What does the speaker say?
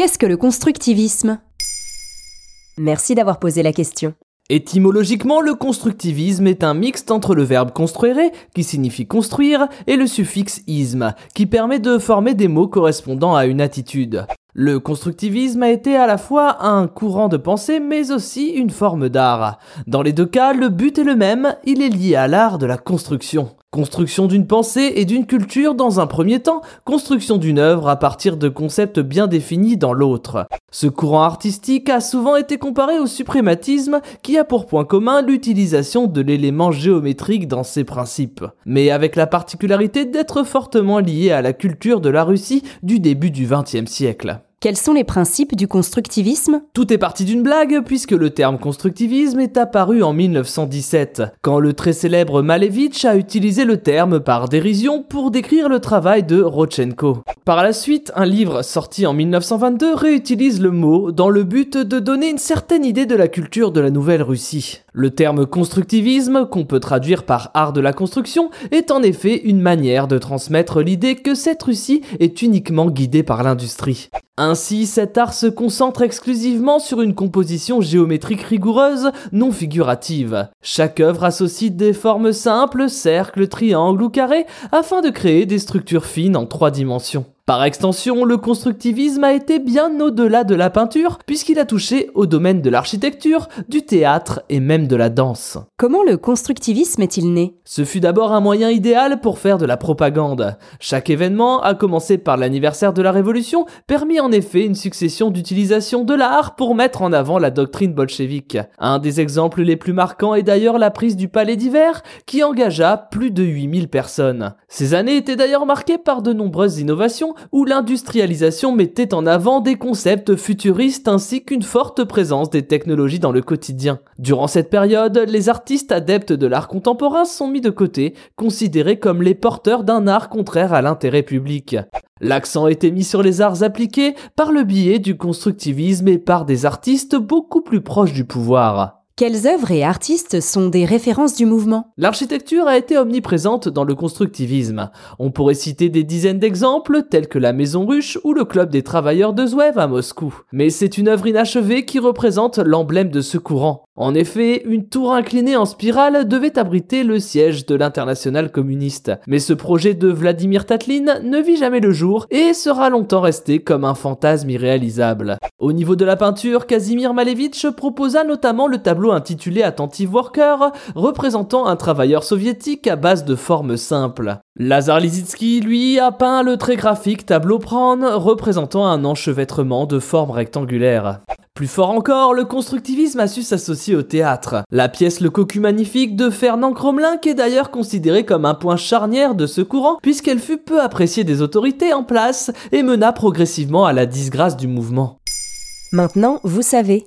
Qu'est-ce que le constructivisme? Merci d'avoir posé la question. Étymologiquement, le constructivisme est un mixte entre le verbe construire, qui signifie construire, et le suffixe isme, qui permet de former des mots correspondant à une attitude. Le constructivisme a été à la fois un courant de pensée mais aussi une forme d'art. Dans les deux cas, le but est le même, il est lié à l'art de la construction. Construction d'une pensée et d'une culture dans un premier temps, construction d'une œuvre à partir de concepts bien définis dans l'autre. Ce courant artistique a souvent été comparé au suprématisme qui a pour point commun l'utilisation de l'élément géométrique dans ses principes, mais avec la particularité d'être fortement lié à la culture de la Russie du début du XXe siècle. Quels sont les principes du constructivisme? Tout est parti d'une blague puisque le terme constructivisme est apparu en 1917, quand le très célèbre Malevich a utilisé le terme par dérision pour décrire le travail de Rodchenko. Par la suite, un livre sorti en 1922 réutilise le mot dans le but de donner une certaine idée de la culture de la Nouvelle Russie. Le terme constructivisme, qu'on peut traduire par art de la construction, est en effet une manière de transmettre l'idée que cette Russie est uniquement guidée par l'industrie. Ainsi, cet art se concentre exclusivement sur une composition géométrique rigoureuse, non figurative. Chaque œuvre associe des formes simples, cercles, triangles ou carrés, afin de créer des structures fines en trois dimensions. Par extension, le constructivisme a été bien au-delà de la peinture, puisqu'il a touché au domaine de l'architecture, du théâtre et même de la danse. Comment le constructivisme est-il né? Ce fut d'abord un moyen idéal pour faire de la propagande. Chaque événement, à commencer par l'anniversaire de la Révolution, permit en effet une succession d'utilisations de l'art pour mettre en avant la doctrine bolchevique. Un des exemples les plus marquants est d'ailleurs la prise du Palais d'hiver, qui engagea plus de 8000 personnes. Ces années étaient d'ailleurs marquées par de nombreuses innovations, où l'industrialisation mettait en avant des concepts futuristes ainsi qu'une forte présence des technologies dans le quotidien. Durant cette période, les artistes adeptes de l'art contemporain sont mis de côté, considérés comme les porteurs d'un art contraire à l'intérêt public. L'accent était mis sur les arts appliqués par le biais du constructivisme et par des artistes beaucoup plus proches du pouvoir. Quelles œuvres et artistes sont des références du mouvement? L'architecture a été omniprésente dans le constructivisme. On pourrait citer des dizaines d'exemples, tels que la Maison Ruche ou le Club des Travailleurs de Zouev à Moscou. Mais c'est une œuvre inachevée qui représente l'emblème de ce courant. En effet, une tour inclinée en spirale devait abriter le siège de l'international communiste. Mais ce projet de Vladimir Tatlin ne vit jamais le jour et sera longtemps resté comme un fantasme irréalisable. Au niveau de la peinture, Kazimir Malevich proposa notamment le tableau intitulé Attentive Worker, représentant un travailleur soviétique à base de formes simples. Lazar Lisitsky, lui, a peint le très graphique tableau Pran, représentant un enchevêtrement de formes rectangulaires. Plus fort encore, le constructivisme a su s'associer au théâtre. La pièce Le Cocu Magnifique de Fernand Cromelin, est d'ailleurs considérée comme un point charnière de ce courant, puisqu'elle fut peu appréciée des autorités en place et mena progressivement à la disgrâce du mouvement. Maintenant, vous savez.